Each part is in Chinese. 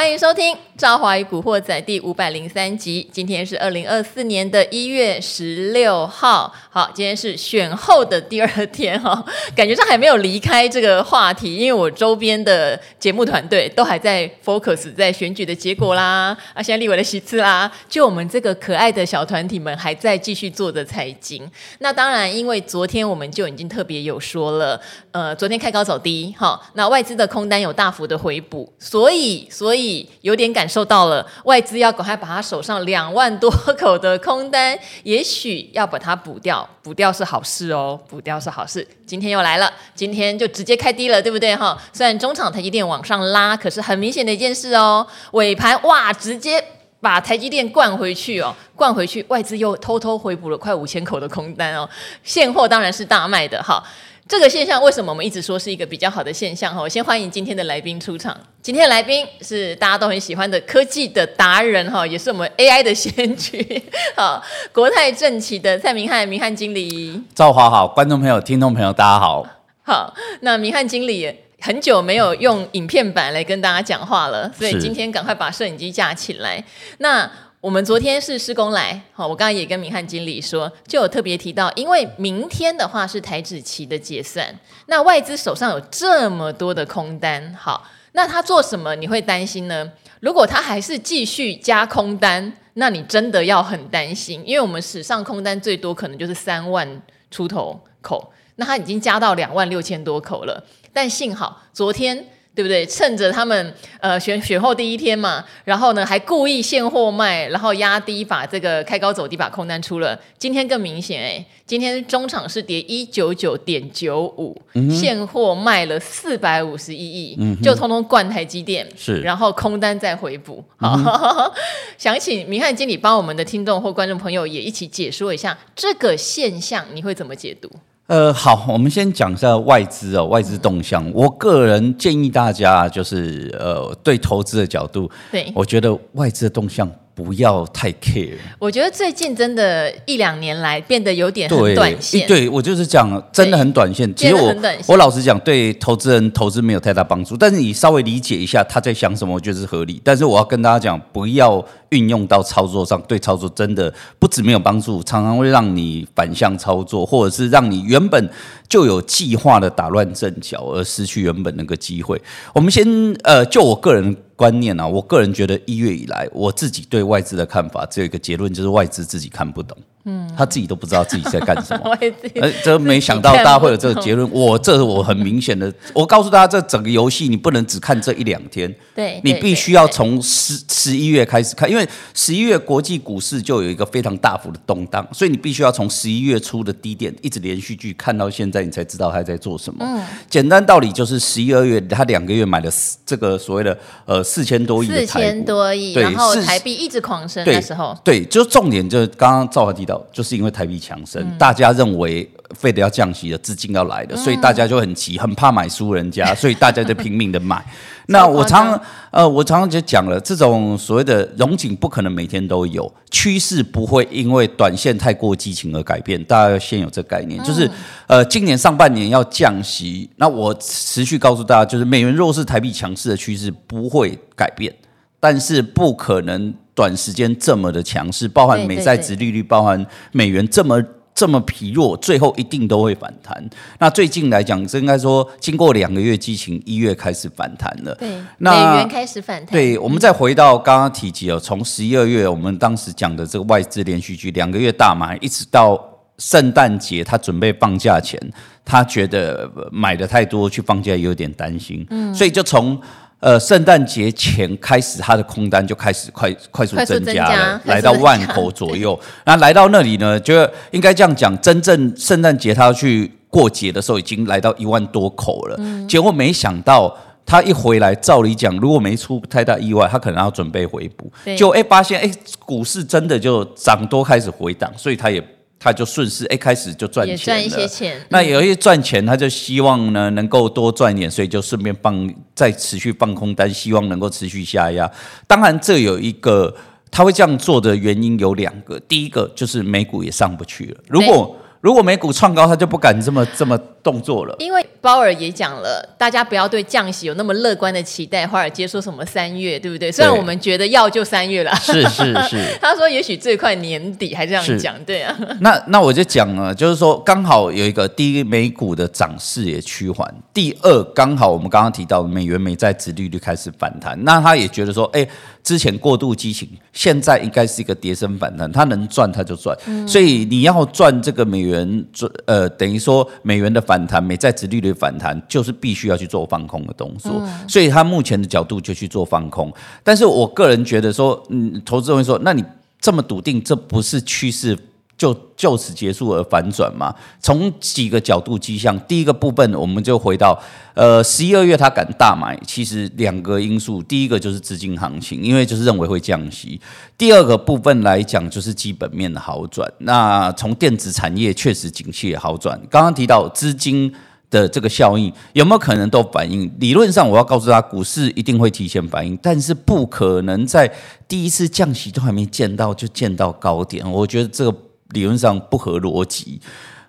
欢迎收听《赵华与古惑仔》第五百零三集。今天是二零二四年的一月十六号。好，今天是选后的第二天哈，感觉上还没有离开这个话题，因为我周边的节目团队都还在 focus 在选举的结果啦，啊，现在立委的席次啦，就我们这个可爱的小团体们还在继续做着财经。那当然，因为昨天我们就已经特别有说了，呃，昨天开高走低，哈，那外资的空单有大幅的回补，所以，所以。有点感受到了，外资要赶快把他手上两万多口的空单，也许要把它补掉，补掉是好事哦，补掉是好事。今天又来了，今天就直接开低了，对不对哈？虽然中场台积电往上拉，可是很明显的一件事哦，尾盘哇，直接把台积电灌回去哦，灌回去，外资又偷偷回补了快五千口的空单哦，现货当然是大卖的哈。这个现象为什么我们一直说是一个比较好的现象？哈，我先欢迎今天的来宾出场。今天的来宾是大家都很喜欢的科技的达人哈，也是我们 AI 的先驱。好，国泰证期的蔡明翰，明翰经理。赵华好，观众朋友、听众朋友，大家好。好，那明翰经理很久没有用影片版来跟大家讲话了，所以今天赶快把摄影机架起来。那我们昨天是施工来，好，我刚刚也跟明翰经理说，就有特别提到，因为明天的话是台指期的结算，那外资手上有这么多的空单，好，那他做什么你会担心呢？如果他还是继续加空单，那你真的要很担心，因为我们史上空单最多可能就是三万出头口，那他已经加到两万六千多口了，但幸好昨天。对不对？趁着他们呃选选后第一天嘛，然后呢还故意现货卖，然后压低把这个开高走低，把空单出了。今天更明显哎，今天中场是跌一九九点九五，现货卖了四百五十一亿，嗯、就通通灌台积电，是，然后空单再回补。好，嗯、想请明翰经理帮我们的听众或观众朋友也一起解说一下这个现象，你会怎么解读？呃，好，我们先讲一下外资哦，外资动向。我个人建议大家，就是呃，对投资的角度，对，我觉得外资的动向。不要太 care。我觉得最近真的一两年来变得有点很短线。对，对我就是讲，真的很短线。其实我我老实讲，对投资人投资没有太大帮助。但是你稍微理解一下他在想什么，我觉得是合理。但是我要跟大家讲，不要运用到操作上，对操作真的不止没有帮助，常常会让你反向操作，或者是让你原本就有计划的打乱阵脚，而失去原本那个机会。我们先呃，就我个人。观念啊，我个人觉得一月以来，我自己对外资的看法只有一个结论，就是外资自己看不懂。嗯，他自己都不知道自己在干什么。哎，这没想到大家会有这个结论。我这我很明显的，我告诉大家，这整个游戏你不能只看这一两天。对，你必须要从十十一月开始看，因为十一月国际股市就有一个非常大幅的动荡，所以你必须要从十一月初的低点一直连续剧看到现在，你才知道他在做什么。嗯，简单道理就是十一二月他两个月买了这个所谓的呃四千多亿的，四千多亿，然后台币一直狂升的时候，对，就重点就是刚刚赵华提。就是因为台币强升，嗯、大家认为非得要降息的资金要来的，嗯、所以大家就很急，很怕买输人家，所以大家就拼命的买。那我常呃，我常常就讲了，这种所谓的荣景不可能每天都有，趋势不会因为短线太过激情而改变。大家要先有这概念，就是呃，今年上半年要降息，那我持续告诉大家，就是美元弱势、台币强势的趋势不会改变，但是不可能。短时间这么的强势，包含美债值利率，包含美元这么这么疲弱，最后一定都会反弹。那最近来讲，应该说经过两个月激情，一月开始反弹了。对，那美元开始反弹。对，我们再回到刚刚提及哦，从十一二月我们当时讲的这个外资连续剧，两个月大买，一直到圣诞节，他准备放假前，他觉得买的太多，去放假有点担心，嗯，所以就从。呃，圣诞节前开始，它的空单就开始快快速增加了，加来到万口左右。那来到那里呢，就应该这样讲，真正圣诞节他要去过节的时候，已经来到一万多口了。嗯、结果没想到，他一回来，照理讲，如果没出太大意外，他可能要准备回补。对就哎，发现哎，股市真的就涨多开始回档，所以他也。他就顺势哎，开始就赚钱了，赚一些钱。那有一些赚钱，他就希望呢能够多赚点，所以就顺便放再持续放空单，希望能够持续下压。当然，这有一个他会这样做的原因有两个，第一个就是美股也上不去了。如果如果美股创高，他就不敢这么这么动作了。因为鲍尔也讲了，大家不要对降息有那么乐观的期待。华尔街说什么三月，对不对？虽然我们觉得要就三月了，是是是。他说也许最快年底，还这样讲，对啊。那那我就讲了，就是说刚好有一个第一，美股的涨势也趋缓；第二，刚好我们刚刚提到美元美债殖利率开始反弹，那他也觉得说，哎。之前过度激情，现在应该是一个跌升反弹，它能赚它就赚，嗯、所以你要赚这个美元赚呃，等于说美元的反弹，美债值利率反弹，就是必须要去做放空的动作，嗯、所以他目前的角度就去做放空。但是我个人觉得说，嗯，投资人会说，那你这么笃定，这不是趋势？就就此结束而反转嘛？从几个角度迹象，第一个部分我们就回到，呃，十一二月他敢大买，其实两个因素，第一个就是资金行情，因为就是认为会降息；第二个部分来讲，就是基本面的好转。那从电子产业确实景气也好转。刚刚提到资金的这个效应有没有可能都反映？理论上我要告诉他，股市一定会提前反应，但是不可能在第一次降息都还没见到就见到高点。我觉得这个。理论上不合逻辑，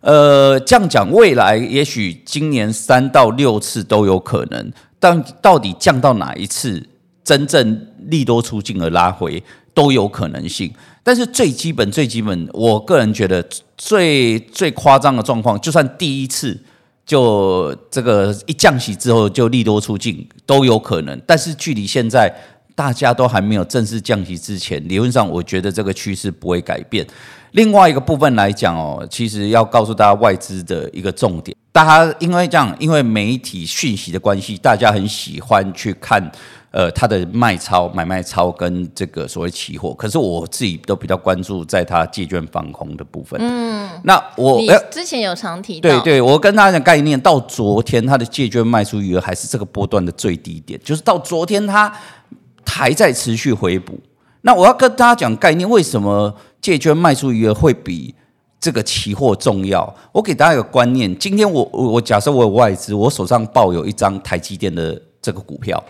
呃，这样讲，未来也许今年三到六次都有可能，但到底降到哪一次，真正利多出尽而拉回都有可能性。但是最基本、最基本，我个人觉得最最夸张的状况，就算第一次就这个一降息之后就利多出尽都有可能，但是距离现在。大家都还没有正式降息之前，理论上我觉得这个趋势不会改变。另外一个部分来讲哦，其实要告诉大家外资的一个重点，大家因为这样，因为媒体讯息的关系，大家很喜欢去看呃它的卖超、买卖超跟这个所谓期货。可是我自己都比较关注在它借券放空的部分。嗯，那我之前有常提到，对对，我跟大家讲概念，到昨天它的借券卖出余额还是这个波段的最低点，就是到昨天它。还在持续回补，那我要跟大家讲概念，为什么借券卖出余额会比这个期货重要？我给大家一个观念，今天我我假设我有外资，我手上抱有一张台积电的这个股票，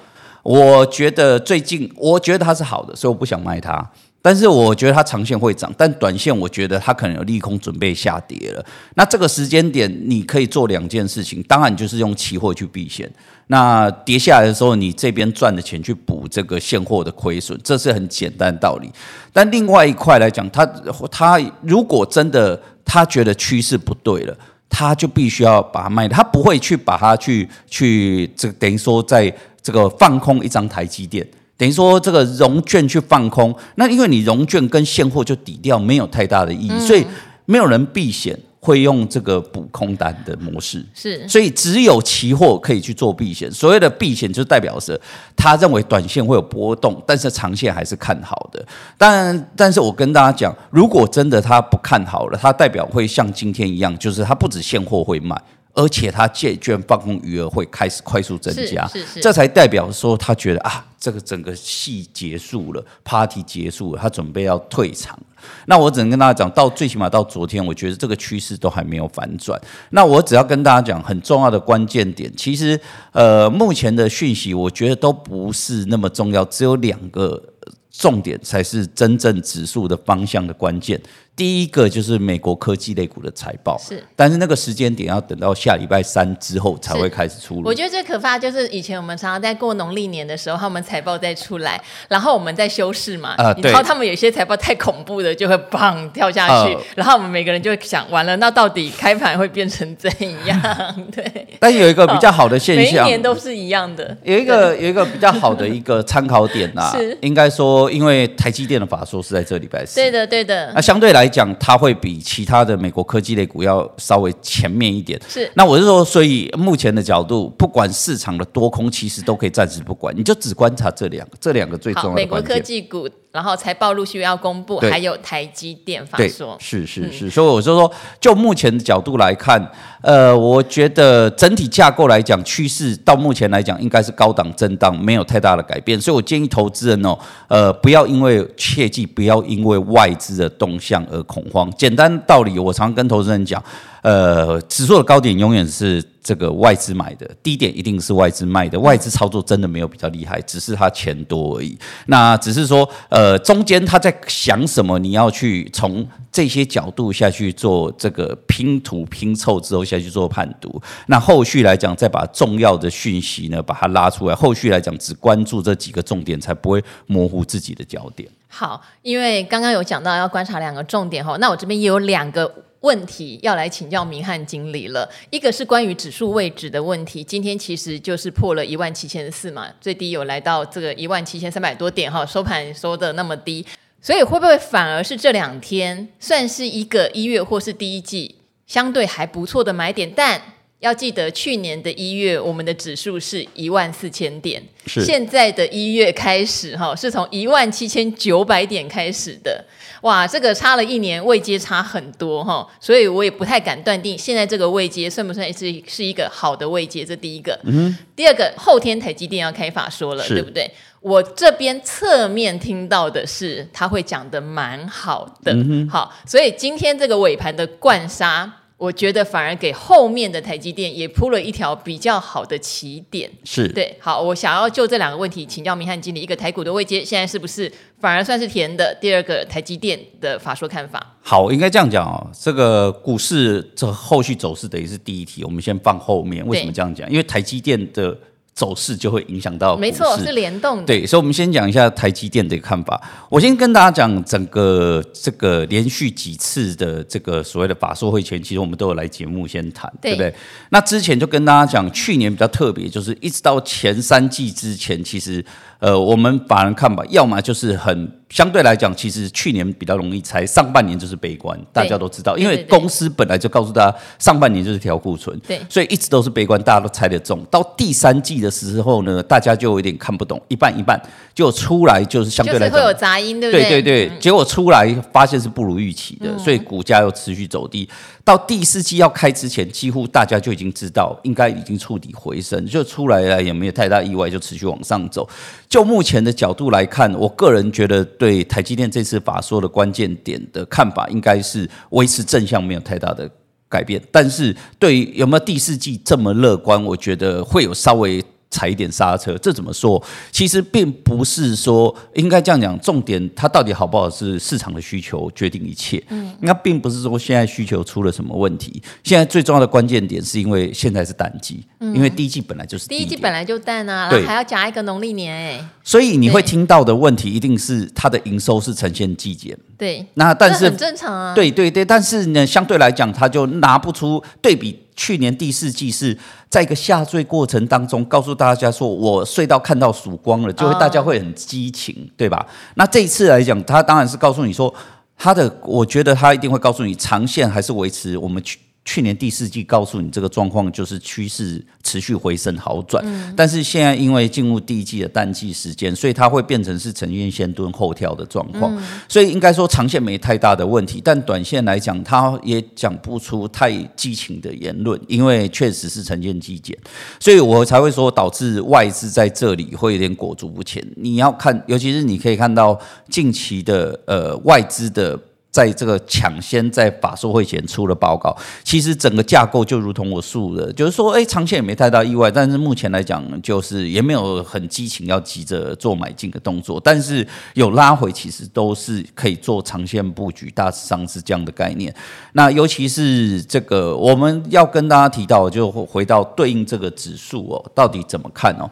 我觉得最近我觉得它是好的，所以我不想卖它。但是我觉得它长线会涨，但短线我觉得它可能有利空准备下跌了。那这个时间点你可以做两件事情，当然就是用期货去避险。那跌下来的时候，你这边赚的钱去补这个现货的亏损，这是很简单的道理。但另外一块来讲，他他如果真的他觉得趋势不对了，他就必须要把它卖，他不会去把它去去这等于说在这个放空一张台积电。等于说这个融券去放空，那因为你融券跟现货就抵掉，没有太大的意义，所以没有人避险会用这个补空单的模式。是，所以只有期货可以去做避险。所谓的避险，就代表是他认为短线会有波动，但是长线还是看好的。但但是我跟大家讲，如果真的他不看好了，他代表会像今天一样，就是他不止现货会卖。而且他借券放空余额会开始快速增加，是是是，这才代表说他觉得啊，这个整个戏结束了，party 结束了，他准备要退场。那我只能跟大家讲，到最起码到昨天，我觉得这个趋势都还没有反转。那我只要跟大家讲很重要的关键点，其实呃，目前的讯息我觉得都不是那么重要，只有两个重点才是真正指数的方向的关键。第一个就是美国科技类股的财报，是，但是那个时间点要等到下礼拜三之后才会开始出炉。我觉得最可怕就是以前我们常常在过农历年的时候，他们财报再出来，然后我们在修饰嘛，啊、呃，然后他们有些财报太恐怖的，就会砰跳下去，呃、然后我们每个人就会想，完了，那到底开盘会变成怎样？对。但有一个比较好的现象，每一年都是一样的。有一个有一个比较好的一个参考点啊，是应该说，因为台积电的法说是在这礼拜四，对的对的。那相对来讲，它会比其他的美国科技类股要稍微前面一点。是，那我是说，所以目前的角度，不管市场的多空，其实都可以暂时不管，你就只观察这两个，这两个最重要的。美国科技股。然后财报陆续要公布，还有台积电法说，是是是，所以我就说，就目前的角度来看，呃，我觉得整体架构来讲，趋势到目前来讲应该是高档震荡，没有太大的改变。所以我建议投资人哦，呃，不要因为切记不要因为外资的动向而恐慌。简单道理，我常跟投资人讲，呃，指数的高点永远是这个外资买的，低点一定是外资卖的。外资操作真的没有比较厉害，只是他钱多而已。那只是说，呃，中间他在想什么，你要去从这些角度下去做这个拼图拼凑之后下去做判读。那后续来讲，再把重要的讯息呢把它拉出来。后续来讲，只关注这几个重点，才不会模糊自己的焦点。好，因为刚刚有讲到要观察两个重点哈，那我这边也有两个。问题要来请教明翰经理了，一个是关于指数位置的问题，今天其实就是破了一万七千四嘛，最低有来到这个一万七千三百多点哈，收盘收的那么低，所以会不会反而是这两天算是一个一月或是第一季相对还不错的买点？但要记得，去年的一月我们的指数是一万四千点，是现在的一月开始哈，是从一万七千九百点开始的。哇，这个差了一年，位阶差很多哈，所以我也不太敢断定现在这个位阶算不算是是一个好的位阶。这第一个，嗯，第二个，后天台积电要开法说了，对不对？我这边侧面听到的是，他会讲的蛮好的，嗯，好，所以今天这个尾盘的灌杀。我觉得反而给后面的台积电也铺了一条比较好的起点，是对。好，我想要就这两个问题请教明翰经理，一个台股的位阶现在是不是反而算是甜的？第二个台积电的法说看法。好，应该这样讲哦。这个股市这后续走势等于是第一题，我们先放后面。为什么这样讲？因为台积电的。走势就会影响到，没错，是联动的。对，所以，我们先讲一下台积电的看法。我先跟大家讲，整个这个连续几次的这个所谓的法说会前，其实我们都有来节目先谈，对，对不对？那之前就跟大家讲，去年比较特别，就是一直到前三季之前，其实呃，我们法人看吧，要么就是很。相对来讲，其实去年比较容易猜，上半年就是悲观，大家都知道，因为公司本来就告诉大家，上半年就是调库存，对，所以一直都是悲观，大家都猜得中。到第三季的时候呢，大家就有点看不懂，一半一半，就出来就是相对来讲、就是、会有杂音，对不对？对对对，嗯、结果出来发现是不如预期的，嗯、所以股价又持续走低。到第四季要开之前，几乎大家就已经知道，应该已经触底回升，就出来了也没有太大意外，就持续往上走。就目前的角度来看，我个人觉得对台积电这次法说的关键点的看法，应该是维持正向，没有太大的改变。但是对于有没有第四季这么乐观，我觉得会有稍微。踩一点刹车，这怎么说？其实并不是说应该这样讲，重点它到底好不好是市场的需求决定一切。嗯，那并不是说现在需求出了什么问题。现在最重要的关键点是因为现在是淡季，嗯、因为第一季本来就是第一季本来就淡啊，对，还要加一个农历年哎。所以你会听到的问题一定是它的营收是呈现季减。对，那但是很正常啊。对对对，但是呢，相对来讲，它就拿不出对比。去年第四季是在一个下坠过程当中，告诉大家说我睡到看到曙光了，就会大家会很激情，对吧？那这一次来讲，他当然是告诉你说，他的，我觉得他一定会告诉你，长线还是维持我们去。去年第四季告诉你这个状况就是趋势持续回升好转，嗯，但是现在因为进入第一季的淡季时间，所以它会变成是呈现先蹲后跳的状况，嗯，所以应该说长线没太大的问题，但短线来讲，它也讲不出太激情的言论，因为确实是呈现季减，所以我才会说导致外资在这里会有点裹足不前。你要看，尤其是你可以看到近期的呃外资的。在这个抢先在法说会前出了报告，其实整个架构就如同我述的，就是说，哎，长线也没太大意外，但是目前来讲，就是也没有很激情要急着做买进的动作，但是有拉回，其实都是可以做长线布局，大致上是这样的概念。那尤其是这个，我们要跟大家提到，就回到对应这个指数哦，到底怎么看哦？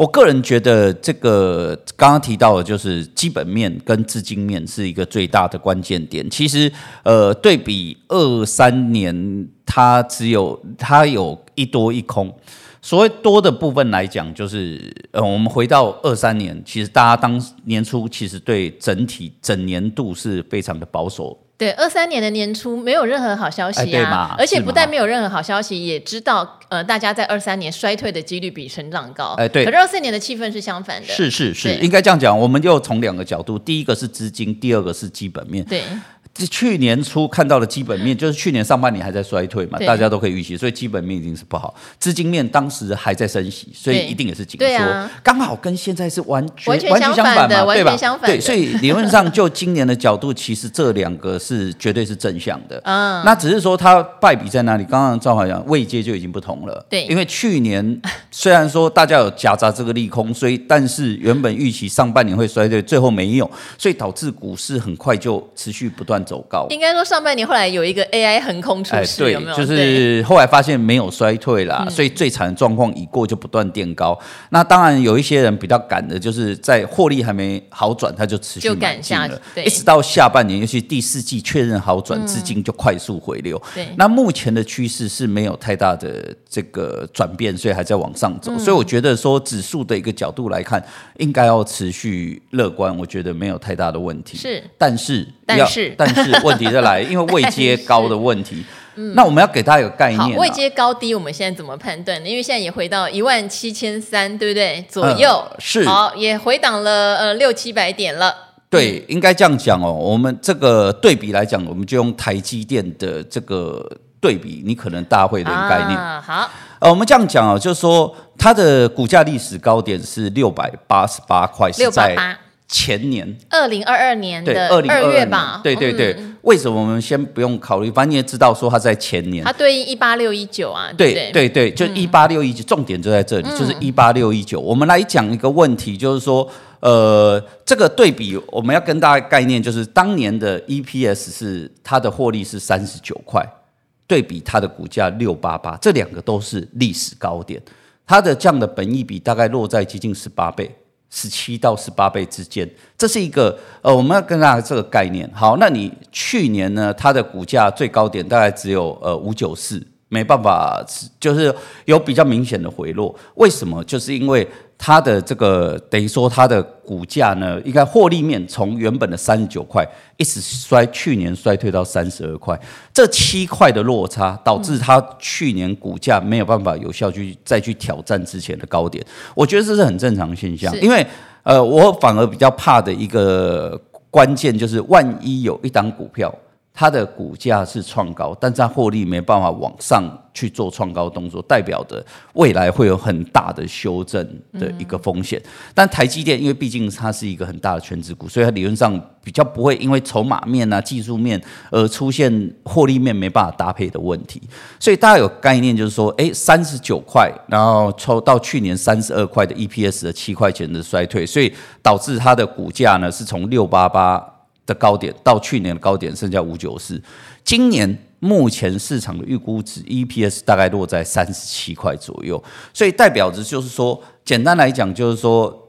我个人觉得，这个刚刚提到的，就是基本面跟资金面是一个最大的关键点。其实，呃，对比二三年，它只有它有一多一空。所谓多的部分来讲，就是呃，我们回到二三年，其实大家当年初其实对整体整年度是非常的保守。对，二三年的年初没有任何好消息啊，而且不但没有任何好消息，也知道呃，大家在二三年衰退的几率比成长高。哎，对。可是二四年的气氛是相反的。是是是，应该这样讲。我们就从两个角度，第一个是资金，第二个是基本面。对。去年初看到的基本面，就是去年上半年还在衰退嘛，大家都可以预期，所以基本面一定是不好。资金面当时还在升息，所以一定也是紧缩，刚、啊、好跟现在是完全完全相反嘛，对吧？对，所以理论上就今年的角度，其实这两个是绝对是正向的。嗯，那只是说它败笔在哪里？刚刚赵华讲位阶就已经不同了。对，因为去年 虽然说大家有夹杂这个利空，所以但是原本预期上半年会衰退，最后没有，所以导致股市很快就持续不断走高。应该说上半年后来有一个 AI 横空出世，对，有没有？就是后来发现没有衰退啦，所以最惨的状况已过，就不断垫高。那当然有一些人比较赶的，就是在获利还没好转，他就持续赶下了，一直到下半年，尤其第四季确认好转，资金就快速回流。对，那目前的趋势是没有太大的这个转变，所以还在往上走。所以我觉得说指数的一个角度来看，应该要持续乐观，我觉得没有太大的问题。是，但是，但是，但是问题再来，因为位阶高的问题。嗯，那我们要给大家一个概念，位阶高低，我们现在怎么判断呢？因为现在也回到一万七千三，对不对？左右、呃、是，好，也回档了呃六七百点了。对，应该这样讲哦。我们这个对比来讲，我们就用台积电的这个对比，你可能大家会有点概念。啊、好，呃，我们这样讲哦，就是说它的股价历史高点是六百八十八块，是在前年二零二二年的二月吧？对对对。嗯为什么我们先不用考虑？反正你也知道，说它在前年，它对应一八六一九啊，对对对，对，就一八六一九，重点就在这里，嗯、就是一八六一九。我们来讲一个问题，就是说，呃，这个对比我们要跟大家概念，就是当年的 EPS 是它的获利是三十九块，对比它的股价六八八，这两个都是历史高点，它的这样的本益比大概落在接近十八倍。十七到十八倍之间，这是一个呃，我们要跟大家这个概念。好，那你去年呢，它的股价最高点大概只有呃五九四。没办法，就是有比较明显的回落。为什么？就是因为它的这个等于说它的股价呢，应该获利面从原本的三十九块一直衰，去年衰退到三十二块，这七块的落差导致它去年股价没有办法有效去再去挑战之前的高点。我觉得这是很正常现象，因为呃，我反而比较怕的一个关键就是，万一有一档股票。它的股价是创高，但是它获利没办法往上去做创高动作，代表着未来会有很大的修正的一个风险。但台积电因为毕竟它是一个很大的全职股，所以它理论上比较不会因为筹码面啊、技术面而出现获利面没办法搭配的问题。所以大家有概念，就是说，诶，三十九块，然后抽到去年三十二块的 EPS 的七块钱的衰退，所以导致它的股价呢是从六八八。的高点到去年的高点剩下五九四，今年目前市场的预估值 EPS 大概落在三十七块左右，所以代表着就是说，简单来讲就是说。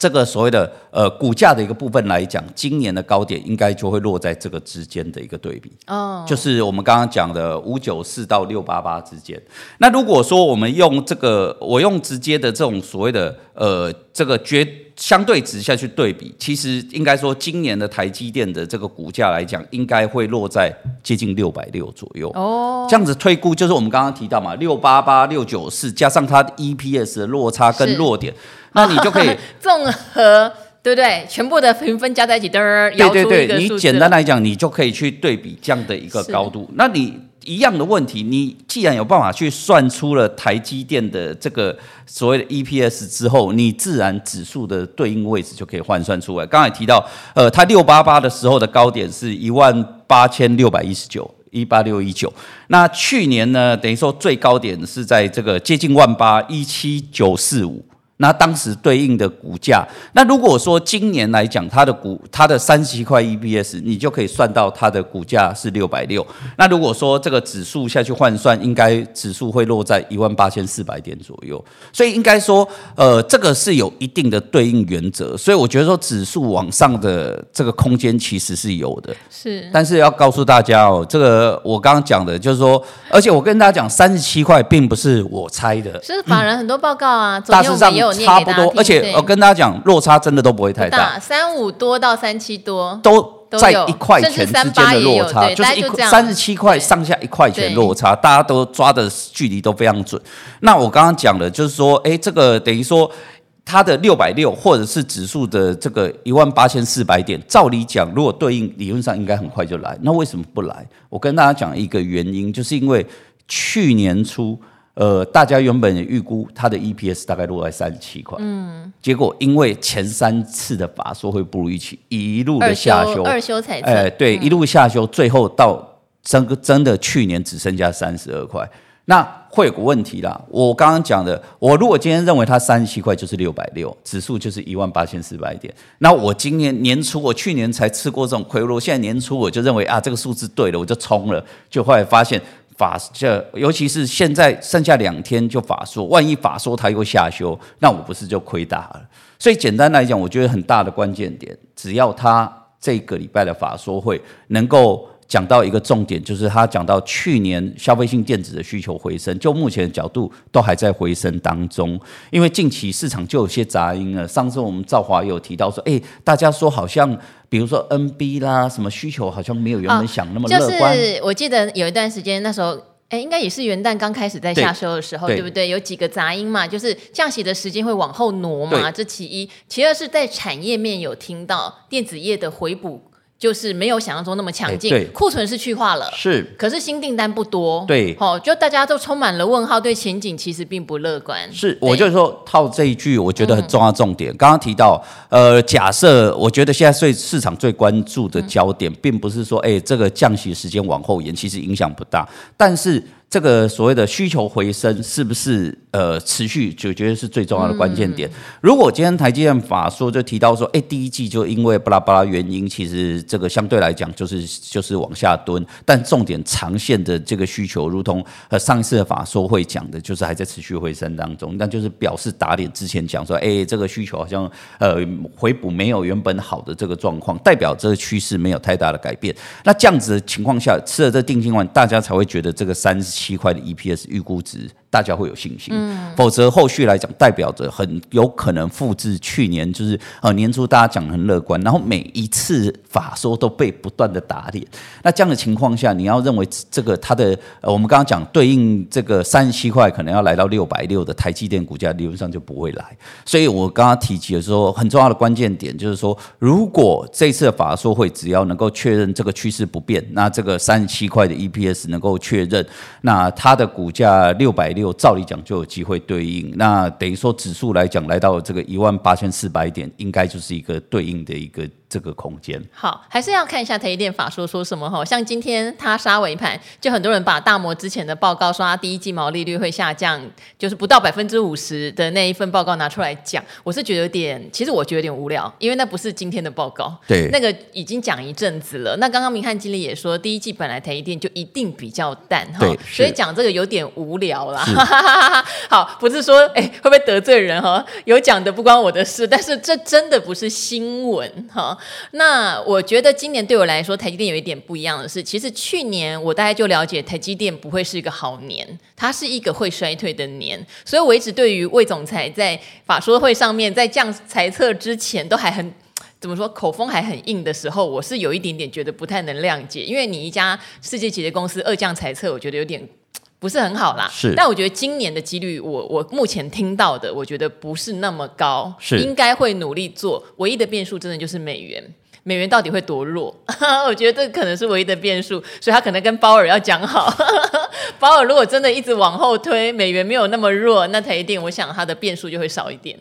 这个所谓的呃股价的一个部分来讲，今年的高点应该就会落在这个之间的一个对比，哦，就是我们刚刚讲的五九四到六八八之间。那如果说我们用这个，我用直接的这种所谓的呃这个绝相对值下去对比，其实应该说今年的台积电的这个股价来讲，应该会落在接近六百六左右。哦，这样子推估就是我们刚刚提到嘛，六八八六九四加上它的 EPS 的落差跟落点。那你就可以 综合，对不对？全部的评分加在一起，对对对，你简单来讲，你就可以去对比这样的一个高度。那你一样的问题，你既然有办法去算出了台积电的这个所谓的 EPS 之后，你自然指数的对应位置就可以换算出来。刚才提到，呃，它六八八的时候的高点是一万八千六百一十九，一八六一九。那去年呢，等于说最高点是在这个接近万八，一七九四五。那当时对应的股价，那如果说今年来讲，它的股它的三十七块 EPS，你就可以算到它的股价是六百六。那如果说这个指数下去换算，应该指数会落在一万八千四百点左右。所以应该说，呃，这个是有一定的对应原则。所以我觉得说，指数往上的这个空间其实是有的。是。但是要告诉大家哦，这个我刚刚讲的就是说，而且我跟大家讲，三十七块并不是我猜的，是法人很多报告啊，大致上。差不多，而且我跟大家讲，落差真的都不会太大，三五多到三七多都在一块钱之间的落差，就是一三十七块上下一块钱落差，大家都抓的距离都非常准。那我刚刚讲的，就是说，哎，这个等于说。它的六百六，或者是指数的这个一万八千四百点，照理讲，如果对应，理论上应该很快就来。那为什么不来？我跟大家讲一个原因，就是因为去年初，呃，大家原本预估它的 EPS 大概落在三十七块，嗯，结果因为前三次的法说会不如预期，一路的下修，二修才，哎、呃，对，一路下修，最后到真个真的去年只剩下三十二块。那会有个问题啦，我刚刚讲的，我如果今天认为它三十七块就是六百六，指数就是一万八千四百点，那我今年年初，我去年才吃过这种亏，我现在年初我就认为啊，这个数字对了，我就冲了，就后来发现法这，尤其是现在剩下两天就法说，万一法说他又下修，那我不是就亏大了？所以简单来讲，我觉得很大的关键点，只要他这个礼拜的法说会能够。讲到一个重点，就是他讲到去年消费性电子的需求回升，就目前的角度都还在回升当中。因为近期市场就有些杂音了。上次我们赵华有提到说，哎，大家说好像，比如说 NB 啦，什么需求好像没有原本想那么乐观。哦，就是我记得有一段时间，那时候，哎，应该也是元旦刚开始在下修的时候，对，对不对？有几个杂音嘛，就是降息的时间会往后挪嘛，这其一。其二是在产业面有听到电子业的回补。就是没有想象中那么强劲，库存是去化了，是，可是新订单不多，对，哦，就大家都充满了问号，对前景其实并不乐观。是，我就是说套这一句，我觉得很重要重点。刚刚提到，呃，假设我觉得现在最市场最关注的焦点，并不是说，哎，这个降息时间往后延，其实影响不大，但是。这个所谓的需求回升是不是呃持续？就觉得是最重要的关键点。如果今天台积电法说就提到说，哎，第一季就因为巴拉巴拉原因，其实这个相对来讲就是就是往下蹲。但重点长线的这个需求，如同呃上一次的法说会讲的，就是还在持续回升当中。那就是表示打脸之前讲说，哎，这个需求好像呃回补没有原本好的这个状况，代表这个趋势没有太大的改变。那这样子的情况下，吃了这定心丸，大家才会觉得这个三十。七块的 EPS 预估值。大家会有信心，嗯、否则后续来讲，代表着很有可能复制去年，就是呃年初大家讲的很乐观，然后每一次法说都被不断的打脸。那这样的情况下，你要认为这个它的呃，我们刚刚讲对应这个三十七块，可能要来到六百六的台积电股价，理论上就不会来。所以我刚刚提及的时候，很重要的关键点就是说，如果这次的法说会只要能够确认这个趋势不变，那这个三十七块的 EPS 能够确认，那它的股价六百。有照理讲就有机会对应，那等于说指数来讲来到这个一万八千四百点，应该就是一个对应的一个。这个空间好，还是要看一下台积电法说说什么哈。像今天他杀尾盘，就很多人把大摩之前的报告说他第一季毛利率会下降，就是不到百分之五十的那一份报告拿出来讲。我是觉得有点，其实我觉得有点无聊，因为那不是今天的报告，对，那个已经讲一阵子了。那刚刚明翰经理也说，第一季本来台积电就一定比较淡哈，所以讲这个有点无聊啦。好，不是说哎会不会得罪人哈？有讲的不关我的事，但是这真的不是新闻哈。那我觉得今年对我来说，台积电有一点不一样的是，其实去年我大概就了解台积电不会是一个好年，它是一个会衰退的年，所以我一直对于魏总裁在法说会上面在降财测之前都还很怎么说，口风还很硬的时候，我是有一点点觉得不太能谅解，因为你一家世界级的公司二降财测，我觉得有点。不是很好啦，是，但我觉得今年的几率我，我我目前听到的，我觉得不是那么高，是应该会努力做。唯一的变数真的就是美元，美元到底会多弱？我觉得这可能是唯一的变数，所以他可能跟鲍尔要讲好。鲍尔如果真的一直往后推，美元没有那么弱，那他一定我想他的变数就会少一点。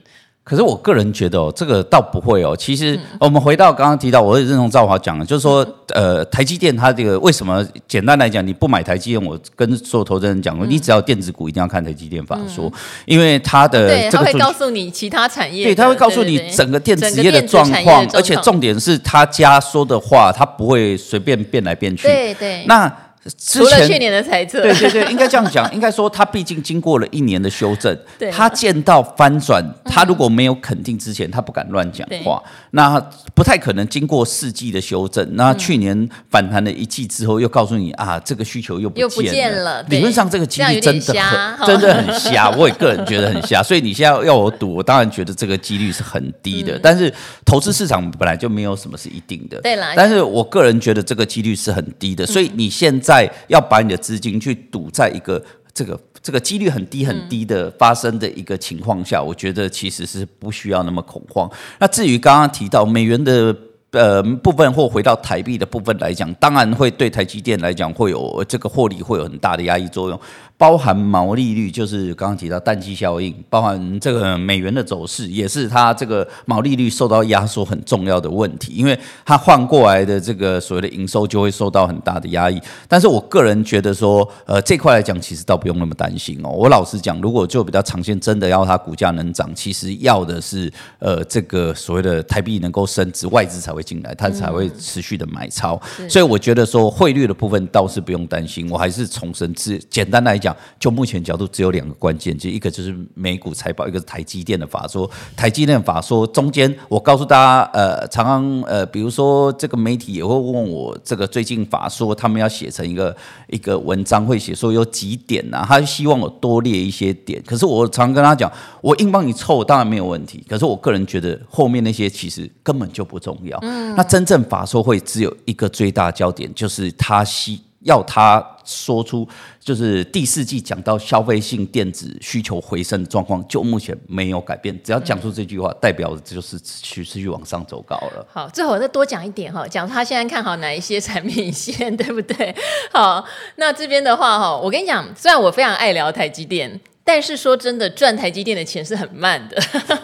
可是我个人觉得哦，这个倒不会哦。其实我们回到刚刚提到，我也认同赵华讲的，就是说，呃，台积电它这个为什么？简单来讲，你不买台积电，我跟所有投资人讲过，你只要电子股一定要看台积电法说，因为它的这个会告诉你其他产业，对，它会告诉你整个电子业的状况，而且重点是他家说的话，它不会随便变来变去。对对，那。除了去年的猜测，对对对，应该这样讲，应该说他毕竟经过了一年的修正，他见到翻转，他如果没有肯定之前，他不敢乱讲话，那不太可能经过四季的修正，那去年反弹了一季之后，又告诉你啊，这个需求又不见了，理论上这个几率真的很真的很瞎，我也个人觉得很瞎，所以你现在要我赌，我当然觉得这个几率是很低的，但是投资市场本来就没有什么是一定的，对啦，但是我个人觉得这个几率是很低的，所以你现在。要把你的资金去赌在一个这个这个几率很低很低的发生的一个情况下，我觉得其实是不需要那么恐慌。那至于刚刚提到美元的。呃，部分或回到台币的部分来讲，当然会对台积电来讲会有这个获利会有很大的压抑作用。包含毛利率，就是刚刚提到淡季效应，包含这个美元的走势，也是它这个毛利率受到压缩很重要的问题，因为它换过来的这个所谓的营收就会受到很大的压抑。但是我个人觉得说，呃，这块来讲，其实倒不用那么担心哦。我老实讲，如果就比较长线，真的要它股价能涨，其实要的是呃这个所谓的台币能够升值，外资才会进来，它才会持续的买超。嗯、所以我觉得说汇率的部分倒是不用担心，我还是重申，只简单来讲。就目前角度，只有两个关键，就一个就是美股财报，一个是台积电的法说。台积电法说中间，我告诉大家，呃，常常呃，比如说这个媒体也会问我，这个最近法说他们要写成一个一个文章，会写说有几点呐、啊，他希望我多列一些点。可是我常跟他讲，我硬帮你凑，当然没有问题。可是我个人觉得后面那些其实根本就不重要。嗯，那真正法说会只有一个最大焦点，就是他希。要他说出，就是第四季讲到消费性电子需求回升的状况，就目前没有改变。只要讲出这句话，代表就是趋势去往上走高了。好，最后我再多讲一点哈，讲他现在看好哪一些产品线，对不对？好，那这边的话哈，我跟你讲，虽然我非常爱聊台积电。但是说真的，赚台积电的钱是很慢的，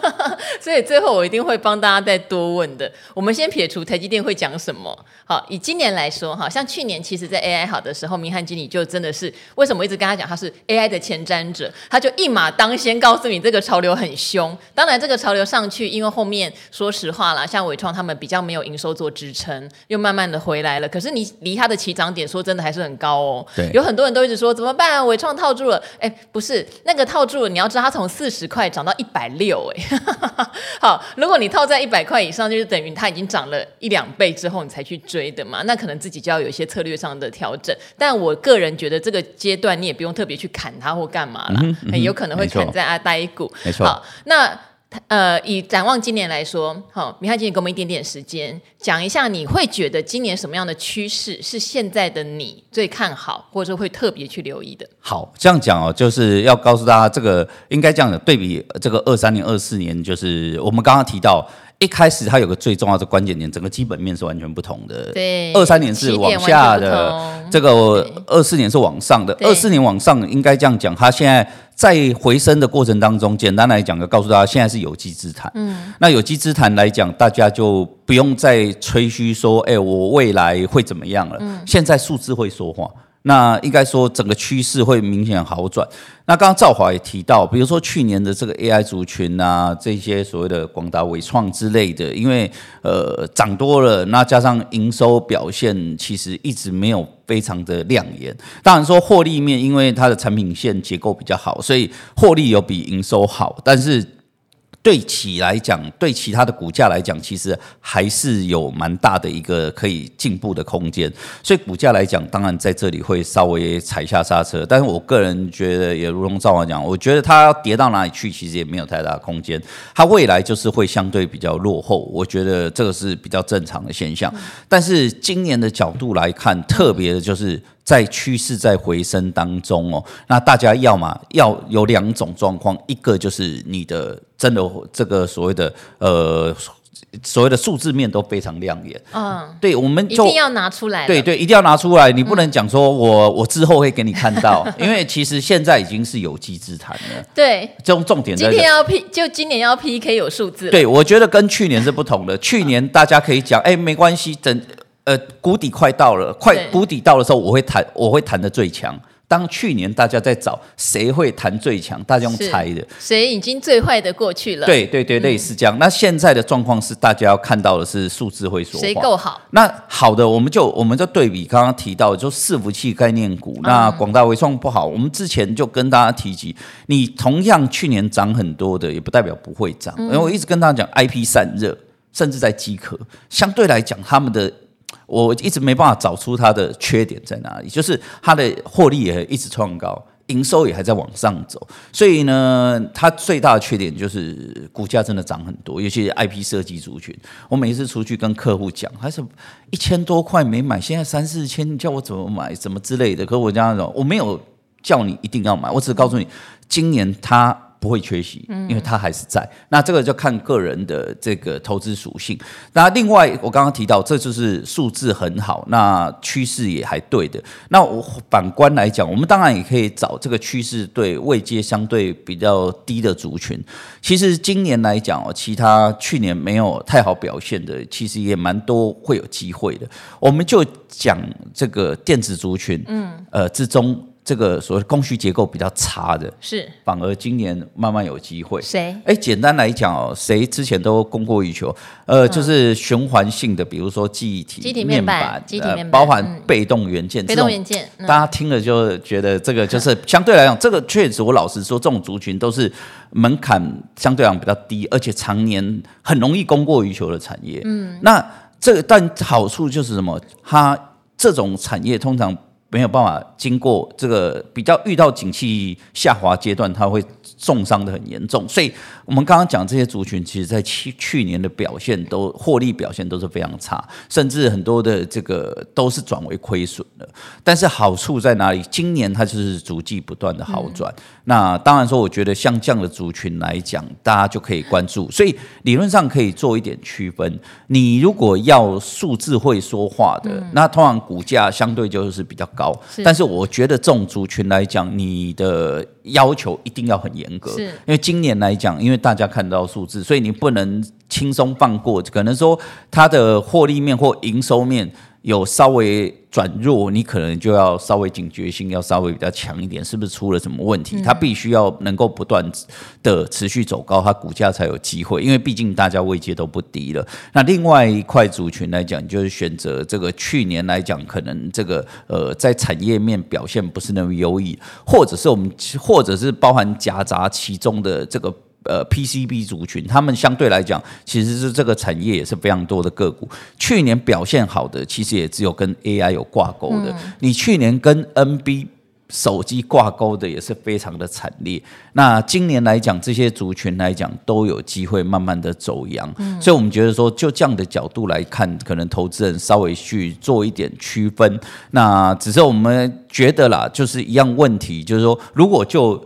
所以最后我一定会帮大家再多问的。我们先撇除台积电会讲什么，好，以今年来说，哈，像去年其实在 AI 好的时候，明翰经理就真的是为什么一直跟他讲他是 AI 的前瞻者，他就一马当先告诉你这个潮流很凶。当然这个潮流上去，因为后面说实话啦，像伟创他们比较没有营收做支撑，又慢慢的回来了。可是你离他的起涨点说真的还是很高哦。对，有很多人都一直说怎么办？伟创套住了，哎，不是那。这个套住了，你要知道它从四十块涨到一百六，哎，好，如果你套在一百块以上，就是等于它已经涨了一两倍之后，你才去追的嘛，那可能自己就要有一些策略上的调整。但我个人觉得这个阶段你也不用特别去砍它或干嘛啦，嗯嗯、很有可能会砍在阿呆股。没错，好，那。呃，以展望今年来说，好，明翰经理给我们一点点时间，讲一下你会觉得今年什么样的趋势是现在的你最看好，或者说会特别去留意的？好，这样讲哦，就是要告诉大家，这个应该这样的对比，这个二三年、二四年，就是我们刚刚提到。一开始它有个最重要的关键点，整个基本面是完全不同的。对，二三年是往下的，这个二四年是往上的。二四年往上应该这样讲，它现在在回升的过程当中，简单来讲，就告诉大家现在是有机之谈。嗯，那有机之谈来讲，大家就不用再吹嘘说，哎，我未来会怎么样了？嗯，现在数字会说话。那应该说整个趋势会明显好转。那刚刚赵华也提到，比如说去年的这个 AI 族群啊，这些所谓的广达、纬创之类的，因为呃涨多了，那加上营收表现其实一直没有非常的亮眼。当然说获利面，因为它的产品线结构比较好，所以获利有比营收好，但是。对其来讲，对其他的股价来讲，其实还是有蛮大的一个可以进步的空间。所以股价来讲，当然在这里会稍微踩下刹车。但是我个人觉得，也如同赵华讲，我觉得它要跌到哪里去，其实也没有太大空间。它未来就是会相对比较落后，我觉得这个是比较正常的现象。但是今年的角度来看，特别的就是。在趋势在回升当中哦，那大家要嘛要有两种状况，一个就是你的真的这个所谓的呃所谓的数字面都非常亮眼，嗯，对，我们就一定要拿出来，对对，一定要拿出来，你不能讲说我我之后会给你看到，因为其实现在已经是有机之谈了，对，这种重点今天要 P 就今年要 PK 有数字，对，我觉得跟去年是不同的，去年大家可以讲，哎，没关系，等。呃，谷底快到了，快谷底到的时候，我会弹，我会弹的最强。当去年大家在找谁会弹最强，大家用猜的，谁已经最坏的过去了？对对对，类似这样。嗯、那现在的状况是，大家要看到的是数字会说话，谁够好？那好的，我们就我们就对比刚刚提到的，就伺服器概念股，那广大微创不好。我们之前就跟大家提及，你同样去年涨很多的，也不代表不会涨。因为我一直跟大家讲，IP 散热，甚至在机壳，相对来讲，他们的。我一直没办法找出它的缺点在哪里，就是它的获利也一直创高，营收也还在往上走，所以呢，它最大的缺点就是股价真的涨很多，尤其是 IP 设计族群。我每一次出去跟客户讲，还是一千多块没买，现在三四千，叫我怎么买，怎么之类的。可我这样讲，我没有叫你一定要买，我只告诉你，今年它。不会缺席，因为它还是在。嗯、那这个就看个人的这个投资属性。那另外，我刚刚提到，这就是数字很好，那趋势也还对的。那我反观来讲，我们当然也可以找这个趋势对位阶相对比较低的族群。其实今年来讲哦，其他去年没有太好表现的，其实也蛮多会有机会的。我们就讲这个电子族群，嗯，呃之中。这个所谓供需结构比较差的，是反而今年慢慢有机会。谁？哎，简单来讲哦，谁之前都供过于求，呃，嗯、就是循环性的，比如说记忆体、体面板、记忆体面板、呃，包含被动元件、嗯、被动元件，嗯、大家听了就觉得这个就是相对来讲，这个确实，我老实说，这种族群都是门槛相对来讲比较低，而且常年很容易供过于求的产业。嗯，那这个但好处就是什么？它这种产业通常。没有办法经过这个比较遇到景气下滑阶段，它会重伤的很严重。所以，我们刚刚讲这些族群，其实在去去年的表现都获利表现都是非常差，甚至很多的这个都是转为亏损的。但是好处在哪里？今年它就是逐季不断的好转。嗯、那当然说，我觉得像这样的族群来讲，大家就可以关注。所以理论上可以做一点区分。你如果要数字会说话的，嗯、那通常股价相对就是比较高。是，但是我觉得这种族群来讲，你的要求一定要很严格，因为今年来讲，因为大家看到数字，所以你不能轻松放过，可能说它的获利面或营收面。有稍微转弱，你可能就要稍微警觉性要稍微比较强一点，是不是出了什么问题？它必须要能够不断的持续走高，它股价才有机会。因为毕竟大家位阶都不低了。那另外一块族群来讲，就是选择这个去年来讲，可能这个呃在产业面表现不是那么优异，或者是我们或者是包含夹杂其中的这个。呃，PCB 族群，他们相对来讲，其实是这个产业也是非常多的个股。去年表现好的，其实也只有跟 AI 有挂钩的。嗯、你去年跟 NB 手机挂钩的，也是非常的惨烈。那今年来讲，这些族群来讲，都有机会慢慢的走阳。嗯、所以，我们觉得说，就这样的角度来看，可能投资人稍微去做一点区分。那只是我们觉得啦，就是一样问题，就是说，如果就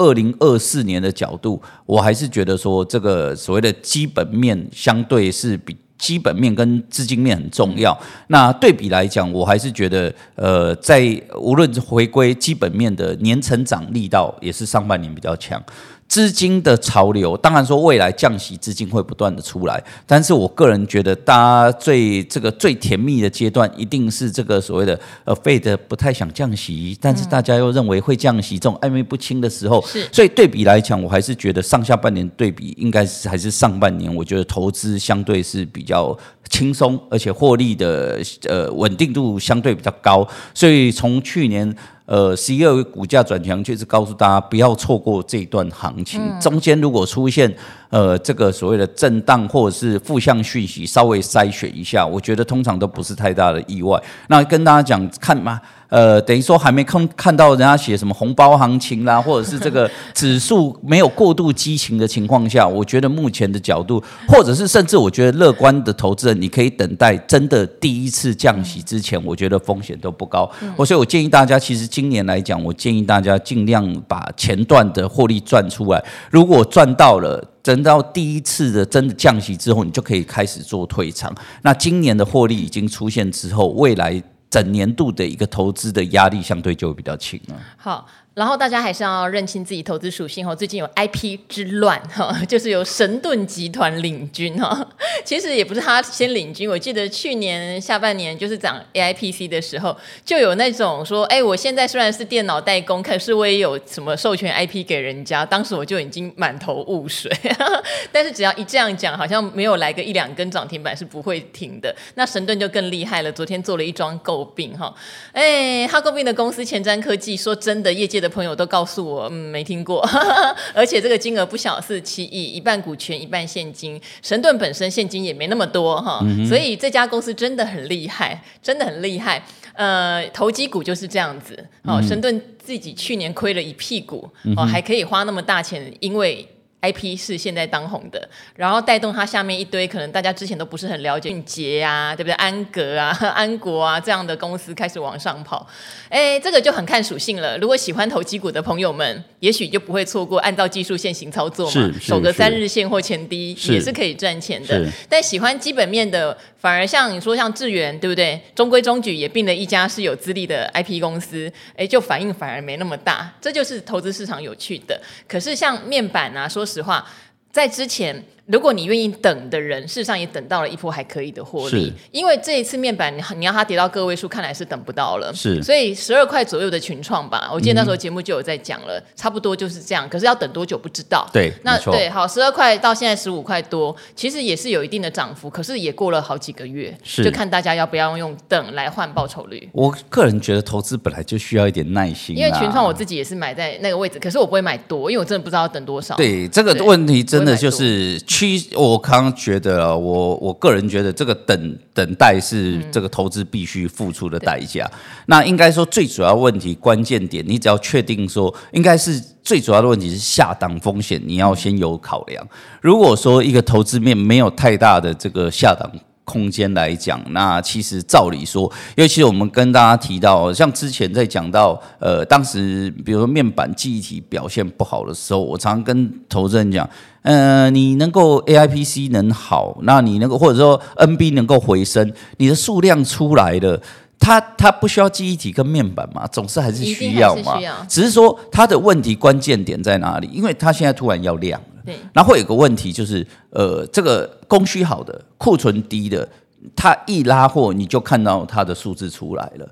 二零二四年的角度，我还是觉得说，这个所谓的基本面相对是比基本面跟资金面很重要。那对比来讲，我还是觉得，呃，在无论回归基本面的年成长力道，也是上半年比较强。资金的潮流，当然说未来降息资金会不断的出来，但是我个人觉得，大家最这个最甜蜜的阶段，一定是这个所谓的呃，Fed 不太想降息，但是大家又认为会降息，这种暧昧不清的时候，是，所以对比来讲，我还是觉得上下半年对比，应该是还是上半年，我觉得投资相对是比较轻松，而且获利的呃稳定度相对比较高，所以从去年。呃，十一月股价转强，就是告诉大家不要错过这一段行情。嗯、中间如果出现呃这个所谓的震荡或者是负向讯息，稍微筛选一下，我觉得通常都不是太大的意外。那跟大家讲看嘛。呃，等于说还没看看到人家写什么红包行情啦，或者是这个指数没有过度激情的情况下，我觉得目前的角度，或者是甚至我觉得乐观的投资人，你可以等待真的第一次降息之前，我觉得风险都不高。我所以，我建议大家，其实今年来讲，我建议大家尽量把前段的获利赚出来。如果赚到了，等到第一次的真的降息之后，你就可以开始做退场。那今年的获利已经出现之后，未来。整年度的一个投资的压力相对就比较轻了。好。然后大家还是要认清自己投资属性哦。最近有 IP 之乱哈，就是由神盾集团领军哈。其实也不是他先领军，我记得去年下半年就是涨 AIPC 的时候，就有那种说，哎，我现在虽然是电脑代工，可是我也有什么授权 IP 给人家。当时我就已经满头雾水。但是只要一这样讲，好像没有来个一两根涨停板是不会停的。那神盾就更厉害了，昨天做了一桩诟病哈。哎，他诟病的公司前瞻科技，说真的，业界的。朋友都告诉我，嗯，没听过，而且这个金额不小，是七亿，一半股权，一半现金。神盾本身现金也没那么多哈，嗯、所以这家公司真的很厉害，真的很厉害。呃，投机股就是这样子。哦，嗯、神盾自己去年亏了一屁股，哦，还可以花那么大钱，因为。IP 是现在当红的，然后带动它下面一堆可能大家之前都不是很了解，迅捷啊，对不对？安格啊、安国啊这样的公司开始往上跑，哎，这个就很看属性了。如果喜欢投机股的朋友们，也许就不会错过按照技术线型操作嘛，守个三日线或前低也是可以赚钱的。但喜欢基本面的，反而像你说像智源，对不对？中规中矩也并了一家是有资历的 IP 公司，哎，就反应反而没那么大。这就是投资市场有趣的。可是像面板啊，说实话，在之前。如果你愿意等的人，事实上也等到了一波还可以的获利，因为这一次面板你你要它跌到个位数，看来是等不到了。是，所以十二块左右的群创吧，我记得那时候节目就有在讲了，嗯，差不多就是这样。可是要等多久不知道。对，那对，好，十二块到现在十五块多，其实也是有一定的涨幅，可是也过了好几个月，是，就看大家要不要用等来换报酬率。我个人觉得投资本来就需要一点耐心，因为群创我自己也是买在那个位置，可是我不会买多，因为我真的不知道要等多少。对，这个问题真的就是趋我刚。刚觉得我我个人觉得这个等等待是这个投资必须付出的代价。那应该说最主要问题关键点，你只要确定说，应该是最主要的问题是下档风险，你要先有考量。如果说一个投资面没有太大的这个下档。空间来讲，那其实照理说，尤其我们跟大家提到，像之前在讲到，呃，当时比如说面板记忆体表现不好的时候，我常常跟投资人讲，呃，你能够 AIPC 能好，那你能够或者说 NB 能够回升，你的数量出来了，它它不需要记忆体跟面板嘛，总是还是需要嘛，只是说它的问题关键点在哪里？因为它现在突然要量。对，然后会有个问题就是，呃，这个供需好的、库存低的，它一拉货，你就看到它的数字出来了。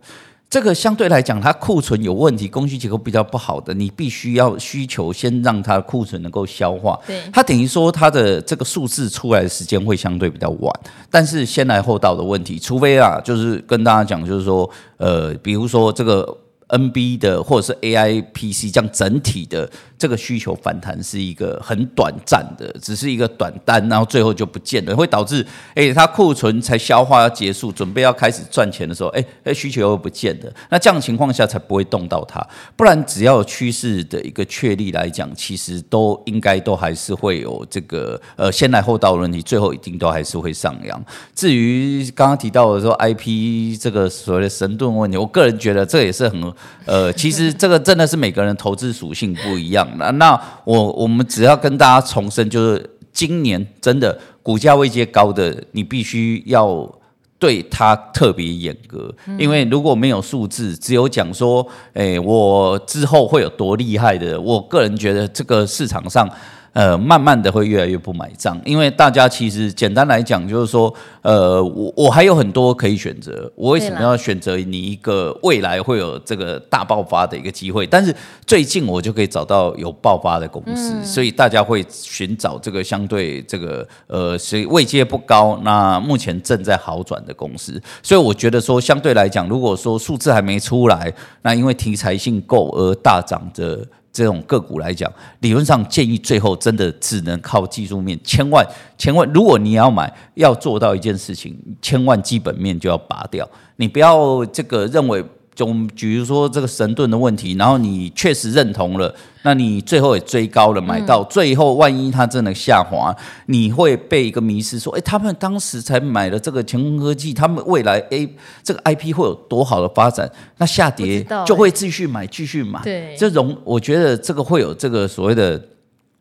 这个相对来讲，它库存有问题，供需结构比较不好的，你必须要需求先让它的库存能够消化。对，它等于说它的这个数字出来的时间会相对比较晚，但是先来后到的问题，除非啊，就是跟大家讲，就是说，呃，比如说这个。NB 的或者是 AI PC 这样整体的这个需求反弹是一个很短暂的，只是一个短单，然后最后就不见了，会导致哎，它库存才消化要结束，准备要开始赚钱的时候，哎哎，需求又不见了。那这样情况下才不会动到它，不然只要趋势的一个确立来讲，其实都应该都还是会有这个呃先来后到的问题，最后一定都还是会上扬。至于刚刚提到的说 IP 这个所谓的神盾问题，我个人觉得这也是很。呃，其实这个真的是每个人投资属性不一样的。那我我们只要跟大家重申，就是今年真的股价位阶高的，你必须要对它特别严格，因为如果没有数字，只有讲说，哎，我之后会有多厉害的，我个人觉得这个市场上。呃，慢慢的会越来越不买账，因为大家其实简单来讲就是说，呃，我我还有很多可以选择，我为什么要选择你一个未来会有这个大爆发的一个机会？但是最近我就可以找到有爆发的公司，嗯、所以大家会寻找这个相对这个呃，所以位阶不高，那目前正在好转的公司。所以我觉得说，相对来讲，如果说数字还没出来，那因为题材性够而大涨的。这种个股来讲，理论上建议最后真的只能靠技术面，千万千万，如果你要买，要做到一件事情，千万基本面就要拔掉，你不要这个认为。就比如说这个神盾的问题，然后你确实认同了，那你最后也追高了，买到最后，万一它真的下滑，你会被一个迷失说，哎，他们当时才买了这个乾坤科技，他们未来 A 这个 IP 会有多好的发展？那下跌就会继续买，继续买。对，这种我觉得这个会有这个所谓的。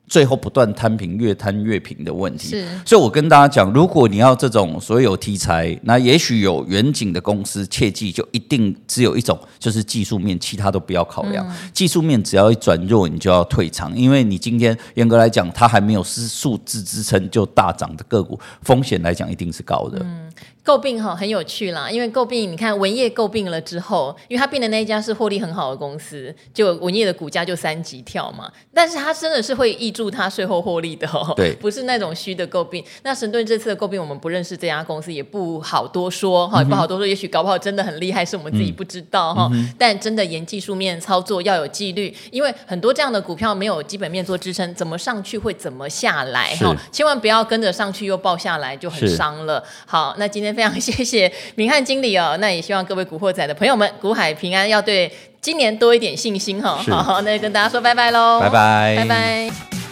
最后不断摊平，越摊越平的问题。是，所以我跟大家讲，如果你要这种所有题材，那也许有远景的公司，切记就一定只有一种，就是技术面，其他都不要考量。嗯、技术面只要一转弱，你就要退场，因为你今天严格来讲，它还没有是数字支撑就大涨的个股，风险来讲一定是高的。嗯购并哈很有趣啦，因为诟病，你看文业诟病了之后，因为他并的那一家是获利很好的公司，就文业的股价就三级跳嘛。但是他真的是会挹注他税后获利的哦，对，不是那种虚的诟病。那神盾这次的诟病，我们不认识这家公司，也不好多说哈，也不好多说。也许搞不好真的很厉害，是我们自己不知道哈。嗯、但真的沿技术面操作要有纪律，因为很多这样的股票没有基本面做支撑，怎么上去会怎么下来哈，千万不要跟着上去又爆下来就很伤了。好，那今天。非常谢谢明翰经理哦，那也希望各位古惑仔的朋友们，古海平安，要对今年多一点信心哈。好，那就跟大家说拜拜喽，拜拜，拜拜。